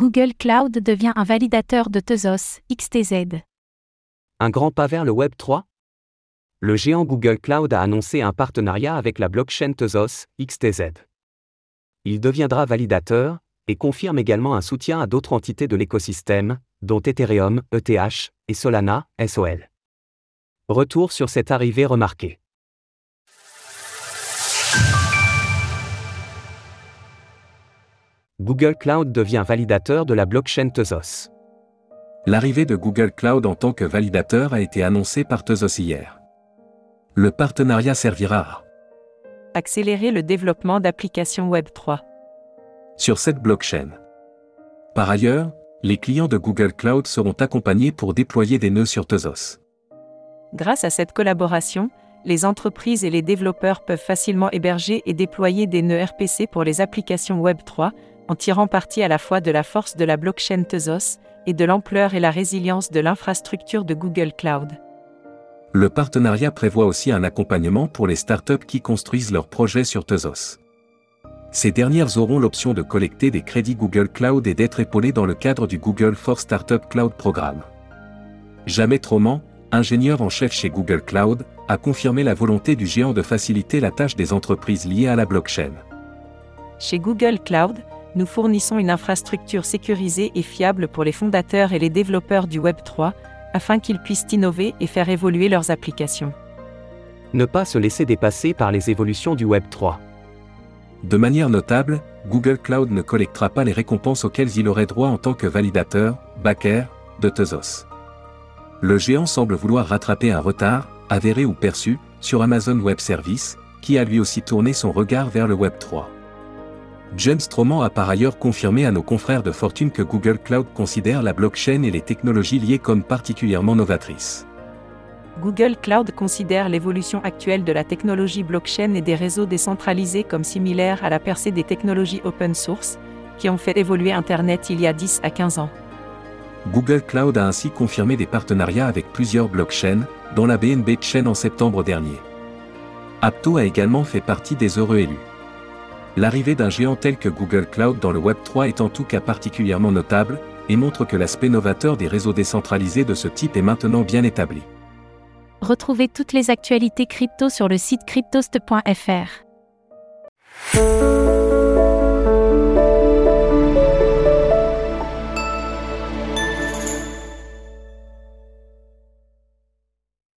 Google Cloud devient un validateur de Tezos, XTZ. Un grand pas vers le Web 3 Le géant Google Cloud a annoncé un partenariat avec la blockchain Tezos, XTZ. Il deviendra validateur, et confirme également un soutien à d'autres entités de l'écosystème, dont Ethereum, ETH, et Solana, SOL. Retour sur cette arrivée remarquée. Google Cloud devient validateur de la blockchain Tezos. L'arrivée de Google Cloud en tant que validateur a été annoncée par Tezos hier. Le partenariat servira à accélérer le développement d'applications Web 3 sur cette blockchain. Par ailleurs, les clients de Google Cloud seront accompagnés pour déployer des nœuds sur Tezos. Grâce à cette collaboration, les entreprises et les développeurs peuvent facilement héberger et déployer des nœuds RPC pour les applications Web 3, en tirant parti à la fois de la force de la blockchain Tezos et de l'ampleur et la résilience de l'infrastructure de Google Cloud. Le partenariat prévoit aussi un accompagnement pour les startups qui construisent leurs projets sur Tezos. Ces dernières auront l'option de collecter des crédits Google Cloud et d'être épaulées dans le cadre du Google for Startup Cloud Programme. Jamais Troman, ingénieur en chef chez Google Cloud, a confirmé la volonté du géant de faciliter la tâche des entreprises liées à la blockchain. Chez Google Cloud, nous fournissons une infrastructure sécurisée et fiable pour les fondateurs et les développeurs du Web 3, afin qu'ils puissent innover et faire évoluer leurs applications. Ne pas se laisser dépasser par les évolutions du Web 3. De manière notable, Google Cloud ne collectera pas les récompenses auxquelles il aurait droit en tant que validateur, backer, de Tezos. Le géant semble vouloir rattraper un retard, avéré ou perçu, sur Amazon Web Services, qui a lui aussi tourné son regard vers le Web 3. James Stroman a par ailleurs confirmé à nos confrères de fortune que Google Cloud considère la blockchain et les technologies liées comme particulièrement novatrices. Google Cloud considère l'évolution actuelle de la technologie blockchain et des réseaux décentralisés comme similaire à la percée des technologies open source, qui ont fait évoluer Internet il y a 10 à 15 ans. Google Cloud a ainsi confirmé des partenariats avec plusieurs blockchains, dont la BNB Chain en septembre dernier. Apto a également fait partie des heureux élus. L'arrivée d'un géant tel que Google Cloud dans le Web 3 est en tout cas particulièrement notable, et montre que l'aspect novateur des réseaux décentralisés de ce type est maintenant bien établi. Retrouvez toutes les actualités crypto sur le site cryptost.fr.